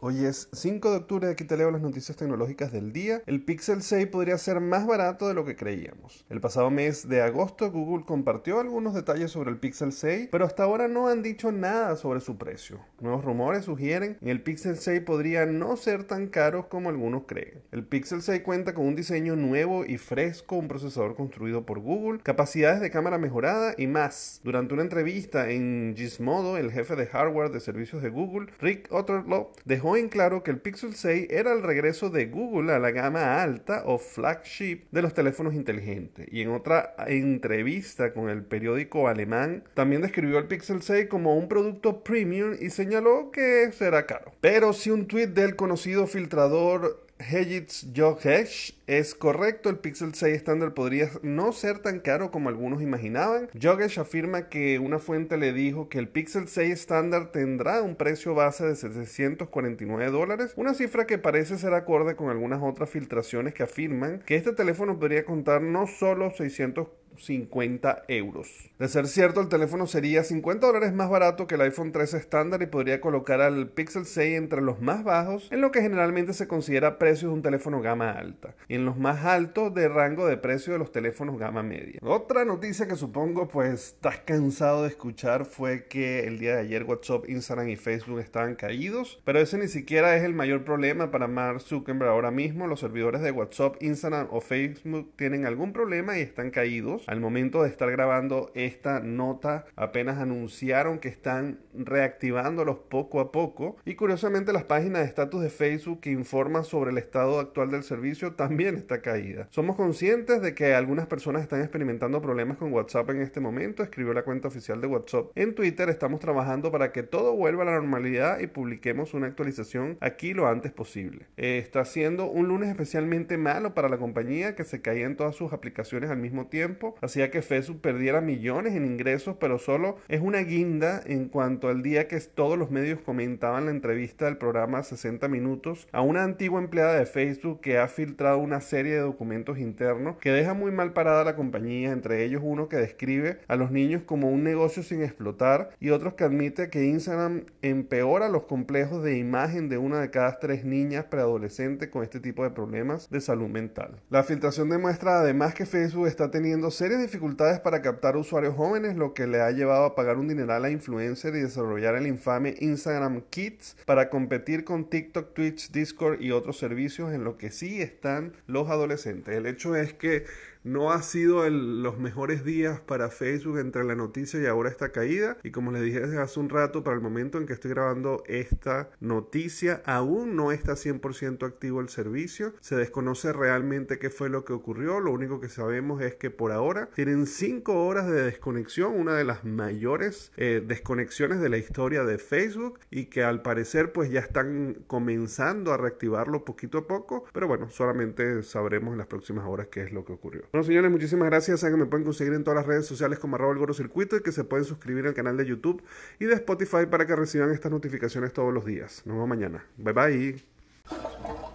Hoy es 5 de octubre, aquí te leo las noticias tecnológicas del día. El Pixel 6 podría ser más barato de lo que creíamos. El pasado mes de agosto Google compartió algunos detalles sobre el Pixel 6, pero hasta ahora no han dicho nada sobre su precio. Nuevos rumores sugieren que el Pixel 6 podría no ser tan caro como algunos creen. El Pixel 6 cuenta con un diseño nuevo y fresco, un procesador construido por Google, capacidades de cámara mejorada y más. Durante una entrevista en Gizmodo, el jefe de hardware de servicios de Google Rick Otterlow dejó en claro que el Pixel 6 era el regreso de Google a la gama alta o flagship de los teléfonos inteligentes. Y en otra entrevista con el periódico alemán, también describió el Pixel 6 como un producto premium y señaló que será caro. Pero si un tweet del conocido filtrador Hegitz Jogesh es correcto, el Pixel 6 estándar podría no ser tan caro como algunos imaginaban. Jogesh afirma que una fuente le dijo que el Pixel 6 estándar tendrá un precio base de 749 dólares, una cifra que parece ser acorde con algunas otras filtraciones que afirman que este teléfono podría contar no solo 600 50 euros. De ser cierto, el teléfono sería 50 dólares más barato que el iPhone 13 estándar y podría colocar al Pixel 6 entre los más bajos en lo que generalmente se considera precios de un teléfono gama alta y en los más altos de rango de precio de los teléfonos gama media. Otra noticia que supongo pues estás cansado de escuchar fue que el día de ayer WhatsApp, Instagram y Facebook estaban caídos, pero ese ni siquiera es el mayor problema para Mark Zuckerberg ahora mismo. Los servidores de WhatsApp, Instagram o Facebook tienen algún problema y están caídos al momento de estar grabando esta nota, apenas anunciaron que están reactivándolos poco a poco. Y curiosamente, las páginas de estatus de Facebook que informan sobre el estado actual del servicio también está caída. Somos conscientes de que algunas personas están experimentando problemas con WhatsApp en este momento, escribió la cuenta oficial de WhatsApp en Twitter. Estamos trabajando para que todo vuelva a la normalidad y publiquemos una actualización aquí lo antes posible. Eh, está siendo un lunes especialmente malo para la compañía que se caía en todas sus aplicaciones al mismo tiempo hacía que Facebook perdiera millones en ingresos, pero solo es una guinda en cuanto al día que todos los medios comentaban la entrevista del programa 60 minutos a una antigua empleada de Facebook que ha filtrado una serie de documentos internos que deja muy mal parada a la compañía, entre ellos uno que describe a los niños como un negocio sin explotar y otros que admite que Instagram empeora los complejos de imagen de una de cada tres niñas preadolescentes con este tipo de problemas de salud mental. La filtración demuestra además que Facebook está teniendo serias dificultades para captar usuarios jóvenes, lo que le ha llevado a pagar un dineral a influencer y desarrollar el infame Instagram Kids para competir con TikTok, Twitch, Discord y otros servicios en lo que sí están los adolescentes. El hecho es que no ha sido los mejores días para Facebook entre la noticia y ahora esta caída. Y como les dije hace un rato, para el momento en que estoy grabando esta noticia, aún no está 100% activo el servicio. Se desconoce realmente qué fue lo que ocurrió. Lo único que sabemos es que por ahora tienen 5 horas de desconexión, una de las mayores eh, desconexiones de la historia de Facebook y que al parecer pues ya están comenzando a reactivarlo poquito a poco. Pero bueno, solamente sabremos en las próximas horas qué es lo que ocurrió. Bueno, señores, muchísimas gracias. Saben que me pueden conseguir en todas las redes sociales como arroba el Goro Circuito y que se pueden suscribir al canal de YouTube y de Spotify para que reciban estas notificaciones todos los días. Nos vemos mañana. Bye bye.